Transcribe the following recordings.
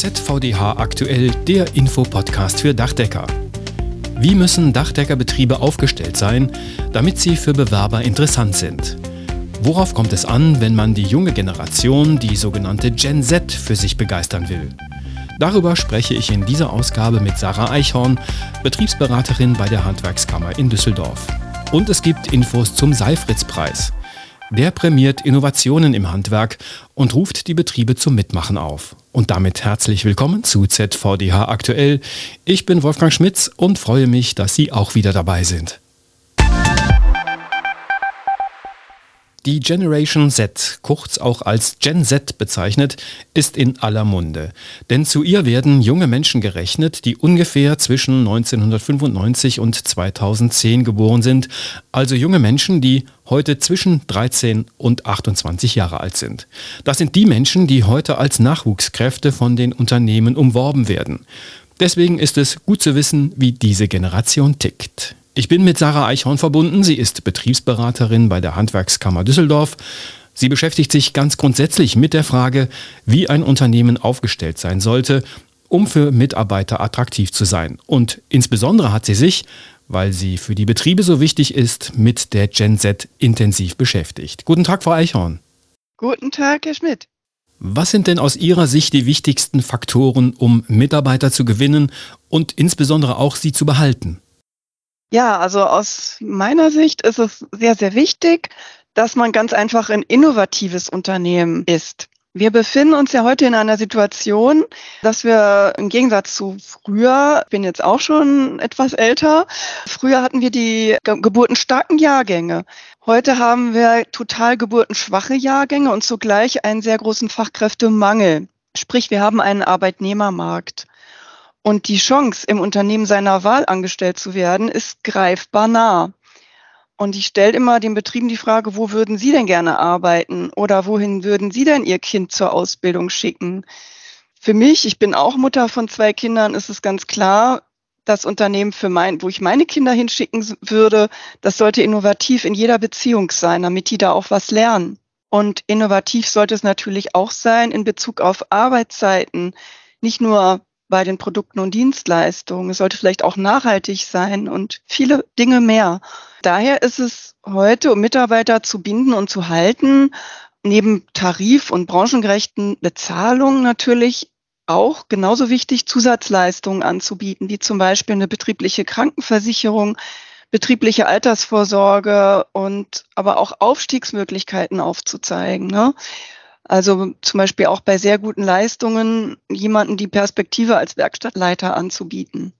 ZVDH aktuell der Infopodcast für Dachdecker. Wie müssen Dachdeckerbetriebe aufgestellt sein, damit sie für Bewerber interessant sind? Worauf kommt es an, wenn man die junge Generation, die sogenannte Gen Z, für sich begeistern will? Darüber spreche ich in dieser Ausgabe mit Sarah Eichhorn, Betriebsberaterin bei der Handwerkskammer in Düsseldorf. Und es gibt Infos zum Seifritz-Preis. Der prämiert Innovationen im Handwerk und ruft die Betriebe zum Mitmachen auf. Und damit herzlich willkommen zu ZVDH aktuell. Ich bin Wolfgang Schmitz und freue mich, dass Sie auch wieder dabei sind. Die Generation Z, kurz auch als Gen Z bezeichnet, ist in aller Munde. Denn zu ihr werden junge Menschen gerechnet, die ungefähr zwischen 1995 und 2010 geboren sind, also junge Menschen, die heute zwischen 13 und 28 Jahre alt sind. Das sind die Menschen, die heute als Nachwuchskräfte von den Unternehmen umworben werden. Deswegen ist es gut zu wissen, wie diese Generation tickt. Ich bin mit Sarah Eichhorn verbunden. Sie ist Betriebsberaterin bei der Handwerkskammer Düsseldorf. Sie beschäftigt sich ganz grundsätzlich mit der Frage, wie ein Unternehmen aufgestellt sein sollte, um für Mitarbeiter attraktiv zu sein. Und insbesondere hat sie sich, weil sie für die Betriebe so wichtig ist, mit der Gen Z intensiv beschäftigt. Guten Tag, Frau Eichhorn. Guten Tag, Herr Schmidt. Was sind denn aus Ihrer Sicht die wichtigsten Faktoren, um Mitarbeiter zu gewinnen und insbesondere auch sie zu behalten? Ja, also aus meiner Sicht ist es sehr, sehr wichtig, dass man ganz einfach ein innovatives Unternehmen ist. Wir befinden uns ja heute in einer Situation, dass wir im Gegensatz zu früher, ich bin jetzt auch schon etwas älter, früher hatten wir die geburtenstarken Jahrgänge. Heute haben wir total geburtenschwache Jahrgänge und zugleich einen sehr großen Fachkräftemangel. Sprich, wir haben einen Arbeitnehmermarkt. Und die Chance, im Unternehmen seiner Wahl angestellt zu werden, ist greifbar nah. Und ich stelle immer den Betrieben die Frage, wo würden Sie denn gerne arbeiten oder wohin würden Sie denn Ihr Kind zur Ausbildung schicken? Für mich, ich bin auch Mutter von zwei Kindern, ist es ganz klar, das Unternehmen für mein, wo ich meine Kinder hinschicken würde, das sollte innovativ in jeder Beziehung sein, damit die da auch was lernen. Und innovativ sollte es natürlich auch sein in Bezug auf Arbeitszeiten. Nicht nur bei den Produkten und Dienstleistungen. Es sollte vielleicht auch nachhaltig sein und viele Dinge mehr. Daher ist es heute, um Mitarbeiter zu binden und zu halten, neben tarif- und branchengerechten Bezahlungen natürlich auch genauso wichtig, Zusatzleistungen anzubieten, wie zum Beispiel eine betriebliche Krankenversicherung, betriebliche Altersvorsorge und aber auch Aufstiegsmöglichkeiten aufzuzeigen. Ne? Also zum Beispiel auch bei sehr guten Leistungen jemanden die Perspektive als Werkstattleiter anzubieten.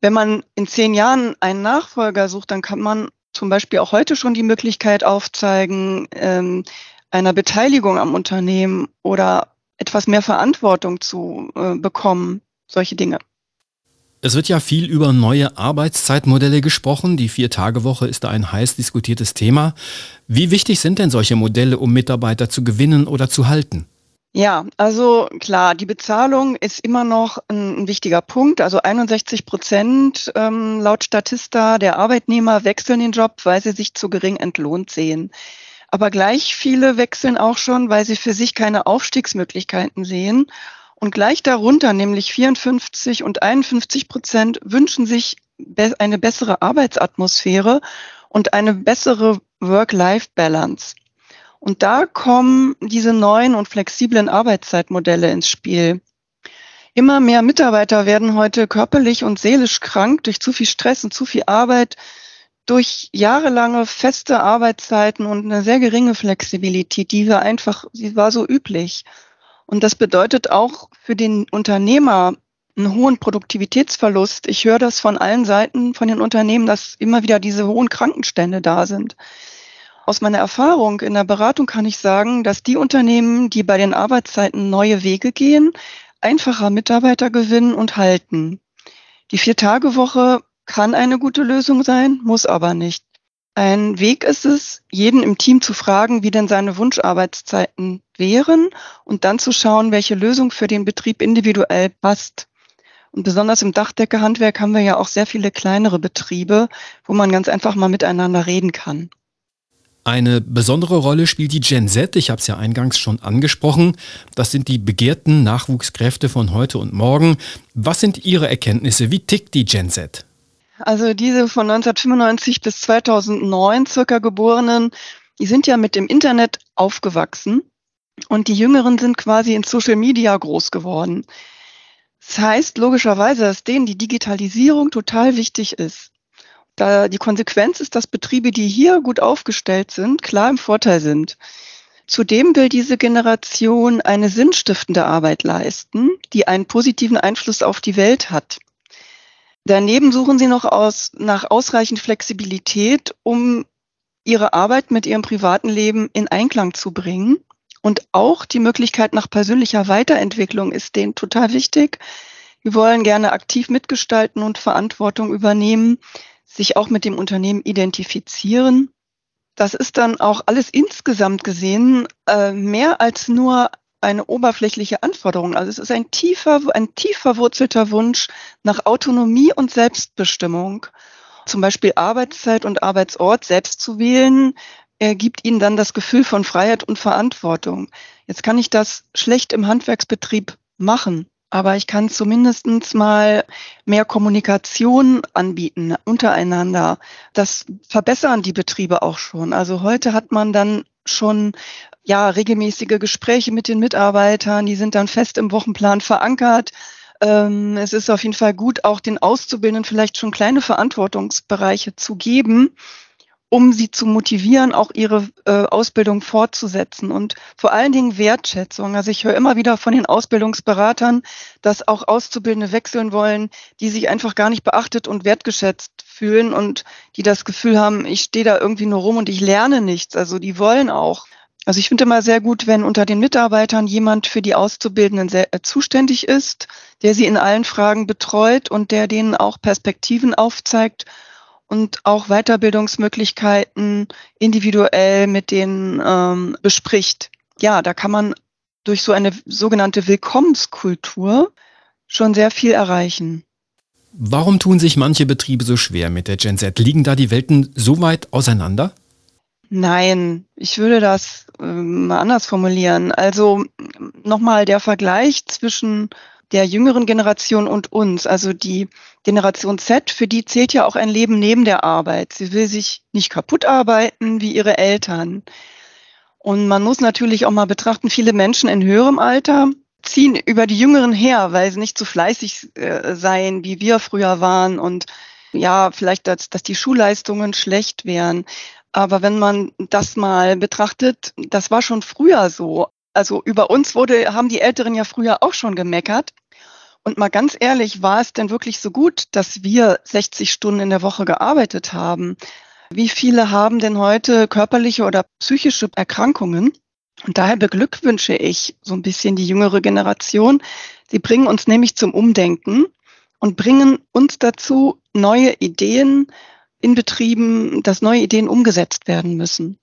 Wenn man in zehn Jahren einen Nachfolger sucht, dann kann man zum Beispiel auch heute schon die Möglichkeit aufzeigen, ähm, einer Beteiligung am Unternehmen oder etwas mehr Verantwortung zu äh, bekommen, solche Dinge. Es wird ja viel über neue Arbeitszeitmodelle gesprochen. Die Vier-Tage-Woche ist da ein heiß diskutiertes Thema. Wie wichtig sind denn solche Modelle, um Mitarbeiter zu gewinnen oder zu halten? Ja, also klar, die Bezahlung ist immer noch ein, wichtiger Punkt. Also 61 Prozent ähm, laut Statista der Arbeitnehmer wechseln den Job, weil sie sich zu gering entlohnt sehen. Aber gleich viele wechseln auch schon, weil sie für sich keine Aufstiegsmöglichkeiten sehen und gleich darunter, nämlich 54 und 51 Prozent, wünschen sich eine bessere Arbeitsatmosphäre und eine bessere Work-Life-Balance. Und da kommen diese neuen und flexiblen Arbeitszeitmodelle ins Spiel. Immer mehr Mitarbeiter werden heute körperlich und seelisch krank durch zu viel Stress und zu viel Arbeit, durch jahrelange feste Arbeitszeiten und eine sehr geringe Flexibilität, die war einfach, sie war so üblich. Und das bedeutet auch für den Unternehmer einen hohen Produktivitätsverlust. Ich höre das von allen Seiten von den Unternehmen, dass immer wieder diese hohen Krankenstände da sind. Aus meiner Erfahrung in der Beratung kann ich sagen, dass die Unternehmen, die bei den Arbeitszeiten neue Wege gehen, einfacher Mitarbeiter gewinnen und halten. Die Vier-Tage-Woche kann eine gute Lösung sein, muss aber nicht. Ein Weg ist es, jeden im Team zu fragen, wie denn seine Wunscharbeitszeiten wären und dann zu schauen, welche Lösung für den Betrieb individuell passt. Und besonders im Dachdeckerhandwerk haben wir ja auch sehr viele kleinere Betriebe, wo man ganz einfach mal miteinander reden kann. Eine besondere Rolle spielt die Gen Z, ich habe es ja eingangs schon angesprochen. Das sind die begehrten Nachwuchskräfte von heute und morgen. Was sind Ihre Erkenntnisse? Wie tickt die Gen Z? Also diese von 1995 bis 2009 circa geborenen, die sind ja mit dem Internet aufgewachsen und die Jüngeren sind quasi in Social Media groß geworden. Das heißt logischerweise, dass denen die Digitalisierung total wichtig ist. Da die Konsequenz ist, dass Betriebe, die hier gut aufgestellt sind, klar im Vorteil sind. Zudem will diese Generation eine sinnstiftende Arbeit leisten, die einen positiven Einfluss auf die Welt hat. Daneben suchen sie noch aus, nach ausreichend Flexibilität, um ihre Arbeit mit ihrem privaten Leben in Einklang zu bringen. Und auch die Möglichkeit nach persönlicher Weiterentwicklung ist denen total wichtig. Wir wollen gerne aktiv mitgestalten und Verantwortung übernehmen sich auch mit dem Unternehmen identifizieren. Das ist dann auch alles insgesamt gesehen äh, mehr als nur eine oberflächliche Anforderung. Also es ist ein tiefer, ein tief verwurzelter Wunsch nach Autonomie und Selbstbestimmung. Zum Beispiel Arbeitszeit und Arbeitsort selbst zu wählen, er gibt ihnen dann das Gefühl von Freiheit und Verantwortung. Jetzt kann ich das schlecht im Handwerksbetrieb machen aber ich kann zumindest mal mehr Kommunikation anbieten untereinander. Das verbessern die Betriebe auch schon. Also heute hat man dann schon ja regelmäßige Gespräche mit den Mitarbeitern, die sind dann fest im Wochenplan verankert. Ähm, es ist auf jeden Fall gut, auch den Auszubildenden vielleicht schon kleine Verantwortungsbereiche zu geben, um sie zu motivieren, auch ihre äh, Ausbildung fortzusetzen und vor allen Dingen Wertschätzung. Also ich höre immer wieder von den Ausbildungsberatern, dass auch Auszubildende wechseln wollen, die sich einfach gar nicht beachtet und wertgeschätzt fühlen und die das Gefühl haben, ich stehe da irgendwie nur rum und ich lerne nichts. Also die wollen auch. Also ich finde immer sehr gut, wenn unter den Mitarbeitern jemand für die Auszubildenden sehr, äh, zuständig ist, der sie in allen Fragen betreut und der denen auch Perspektiven aufzeigt und auch Weiterbildungsmöglichkeiten individuell mit denen ähm, bespricht. Ja, da kann man durch so eine sogenannte Willkommenskultur schon sehr viel erreichen. Warum tun sich manche Betriebe so schwer mit der Gen Z? Liegen da die Welten so weit auseinander? Nein, ich würde das äh, mal anders formulieren. Also nochmal der Vergleich zwischen der jüngeren Generation und uns. Also die Generation Z, für die zählt ja auch ein Leben neben der Arbeit. Sie will sich nicht kaputt arbeiten wie ihre Eltern. Und man muss natürlich auch mal betrachten, viele Menschen in höherem Alter ziehen über die Jüngeren her, weil sie nicht so fleißig äh, seien, wie wir früher waren und ja, vielleicht, dass, dass die Schulleistungen schlecht wären. Aber wenn man das mal betrachtet, das war schon früher so. Also über uns wurde, haben die Älteren ja früher auch schon gemeckert. Und mal ganz ehrlich, war es denn wirklich so gut, dass wir 60 Stunden in der Woche gearbeitet haben? Wie viele haben denn heute körperliche oder psychische Erkrankungen? Und daher beglückwünsche ich so ein bisschen die jüngere Generation. Sie bringen uns nämlich zum Umdenken und bringen uns dazu, neue Ideen in Betrieben, dass neue Ideen umgesetzt werden müssen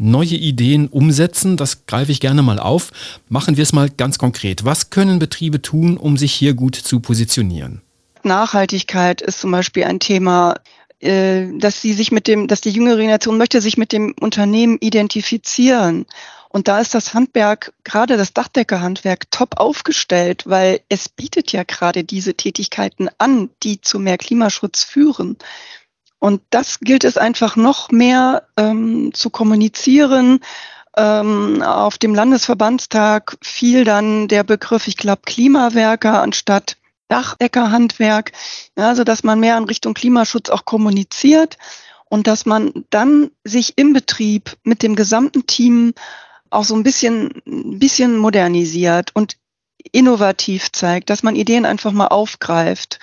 neue Ideen umsetzen. Das greife ich gerne mal auf. Machen wir es mal ganz konkret. Was können Betriebe tun, um sich hier gut zu positionieren? Nachhaltigkeit ist zum Beispiel ein Thema, äh, dass sie sich mit dem, dass die jüngere Generation möchte sich mit dem Unternehmen identifizieren. Und da ist das Handwerk, gerade das Dachdeckerhandwerk, top aufgestellt, weil es bietet ja gerade diese Tätigkeiten an, die zu mehr Klimaschutz führen. Und das gilt es einfach noch mehr ähm, zu kommunizieren. Ähm, auf dem Landesverbandstag fiel dann der Begriff, ich glaube, Klimawerker anstatt Dachdeckerhandwerk, ja, also dass man mehr in Richtung Klimaschutz auch kommuniziert und dass man dann sich im Betrieb mit dem gesamten Team auch so ein bisschen, ein bisschen modernisiert und innovativ zeigt, dass man Ideen einfach mal aufgreift,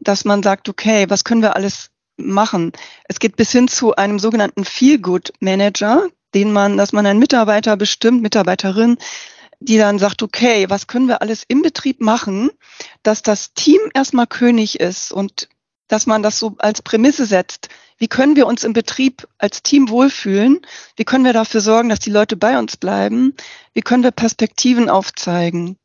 dass man sagt, okay, was können wir alles machen. Es geht bis hin zu einem sogenannten Feel-Good-Manager, den man, dass man einen Mitarbeiter bestimmt, Mitarbeiterin, die dann sagt, okay, was können wir alles im Betrieb machen, dass das Team erstmal König ist und dass man das so als Prämisse setzt. Wie können wir uns im Betrieb als Team wohlfühlen? Wie können wir dafür sorgen, dass die Leute bei uns bleiben? Wie können wir Perspektiven aufzeigen?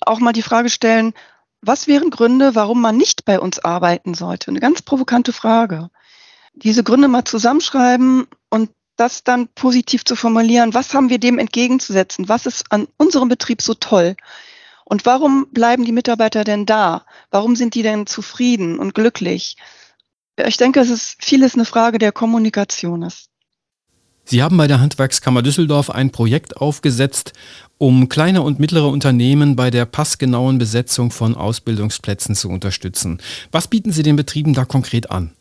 Auch mal die Frage stellen, was wären Gründe, warum man nicht bei uns arbeiten sollte? Eine ganz provokante Frage. Diese Gründe mal zusammenschreiben und das dann positiv zu formulieren. Was haben wir dem entgegenzusetzen? Was ist an unserem Betrieb so toll? Und warum bleiben die Mitarbeiter denn da? Warum sind die denn zufrieden und glücklich? Ich denke, es ist vieles eine Frage der Kommunikation ist. Sie haben bei der Handwerkskammer Düsseldorf ein Projekt aufgesetzt, um kleine und mittlere Unternehmen bei der passgenauen Besetzung von Ausbildungsplätzen zu unterstützen. Was bieten Sie den Betrieben da konkret an?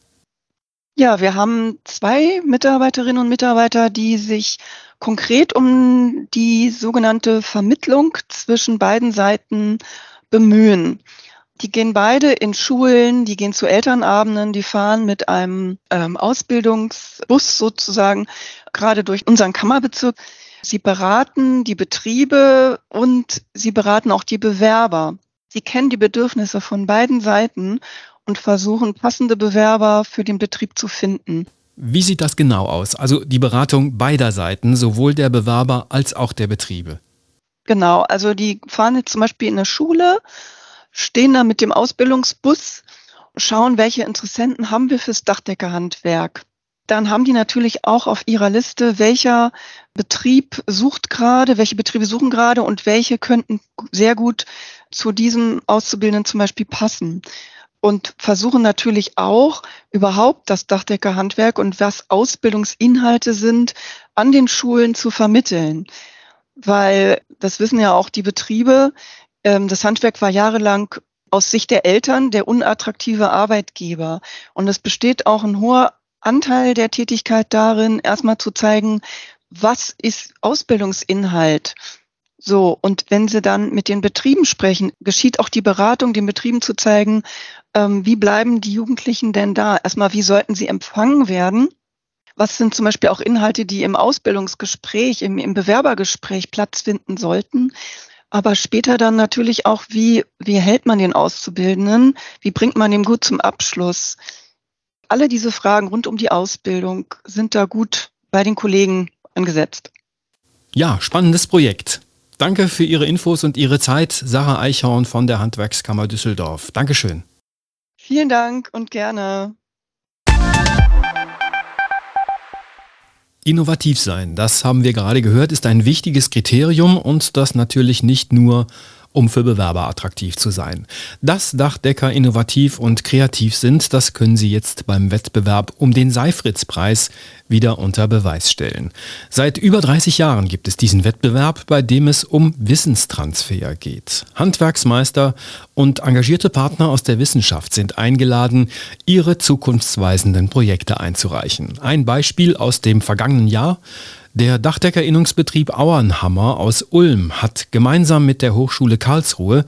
Ja, wir haben zwei Mitarbeiterinnen und Mitarbeiter, die sich konkret um die sogenannte Vermittlung zwischen beiden Seiten bemühen. Die gehen beide in Schulen, die gehen zu Elternabenden, die fahren mit einem ähm, Ausbildungsbus sozusagen gerade durch unseren Kammerbezirk. Sie beraten die Betriebe und sie beraten auch die Bewerber. Sie kennen die Bedürfnisse von beiden Seiten und versuchen passende Bewerber für den Betrieb zu finden. Wie sieht das genau aus? Also die Beratung beider Seiten, sowohl der Bewerber als auch der Betriebe. Genau, also die fahren jetzt zum Beispiel in eine Schule stehen da mit dem Ausbildungsbus, schauen, welche Interessenten haben wir fürs Dachdeckerhandwerk. Dann haben die natürlich auch auf ihrer Liste, welcher Betrieb sucht gerade, welche Betriebe suchen gerade und welche könnten sehr gut zu diesem Auszubildenden zum Beispiel passen. Und versuchen natürlich auch überhaupt das Dachdeckerhandwerk und was Ausbildungsinhalte sind an den Schulen zu vermitteln. Weil das wissen ja auch die Betriebe, das Handwerk war jahrelang aus Sicht der Eltern der unattraktive Arbeitgeber. Und es besteht auch ein hoher Anteil der Tätigkeit darin, erstmal zu zeigen, was ist Ausbildungsinhalt? So, und wenn Sie dann mit den Betrieben sprechen, geschieht auch die Beratung, den Betrieben zu zeigen, ähm, wie bleiben die Jugendlichen denn da? Erstmal, wie sollten sie empfangen werden? Was sind zum Beispiel auch Inhalte, die im Ausbildungsgespräch, im, im Bewerbergespräch Platz finden sollten? Aber später dann natürlich auch, wie, wie hält man den Auszubildenden? Wie bringt man ihn gut zum Abschluss? Alle diese Fragen rund um die Ausbildung sind da gut bei den Kollegen angesetzt. Ja, spannendes Projekt. Danke für Ihre Infos und Ihre Zeit, Sarah Eichhorn von der Handwerkskammer Düsseldorf. Dankeschön. Vielen Dank und gerne. Innovativ sein, das haben wir gerade gehört, ist ein wichtiges Kriterium und das natürlich nicht nur um für Bewerber attraktiv zu sein. Dass Dachdecker innovativ und kreativ sind, das können sie jetzt beim Wettbewerb um den Seifritz-Preis wieder unter Beweis stellen. Seit über 30 Jahren gibt es diesen Wettbewerb, bei dem es um Wissenstransfer geht. Handwerksmeister und engagierte Partner aus der Wissenschaft sind eingeladen, ihre zukunftsweisenden Projekte einzureichen. Ein Beispiel aus dem vergangenen Jahr. Der Dachdeckerinnungsbetrieb Auernhammer aus Ulm hat gemeinsam mit der Hochschule Karlsruhe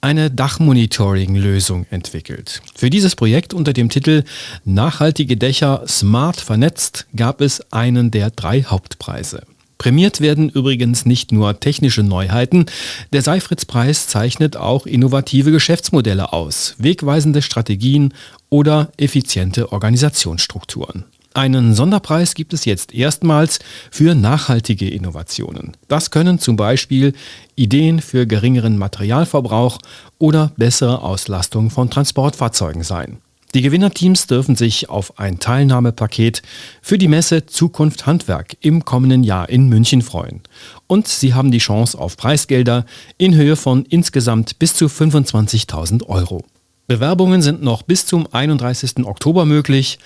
eine Dachmonitoring-Lösung entwickelt. Für dieses Projekt unter dem Titel Nachhaltige Dächer smart vernetzt gab es einen der drei Hauptpreise. Prämiert werden übrigens nicht nur technische Neuheiten, der Seifritz-Preis zeichnet auch innovative Geschäftsmodelle aus, wegweisende Strategien oder effiziente Organisationsstrukturen. Einen Sonderpreis gibt es jetzt erstmals für nachhaltige Innovationen. Das können zum Beispiel Ideen für geringeren Materialverbrauch oder bessere Auslastung von Transportfahrzeugen sein. Die Gewinnerteams dürfen sich auf ein Teilnahmepaket für die Messe Zukunft Handwerk im kommenden Jahr in München freuen. Und sie haben die Chance auf Preisgelder in Höhe von insgesamt bis zu 25.000 Euro. Bewerbungen sind noch bis zum 31. Oktober möglich.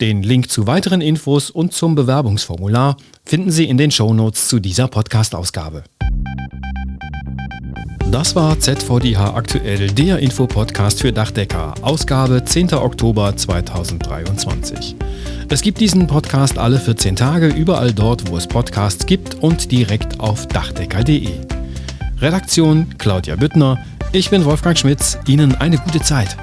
Den Link zu weiteren Infos und zum Bewerbungsformular finden Sie in den Shownotes zu dieser Podcast-Ausgabe. Das war ZVDH aktuell, der Infopodcast für Dachdecker, Ausgabe 10. Oktober 2023. Es gibt diesen Podcast alle 14 Tage überall dort, wo es Podcasts gibt und direkt auf dachdecker.de. Redaktion Claudia Büttner, ich bin Wolfgang Schmitz, Ihnen eine gute Zeit.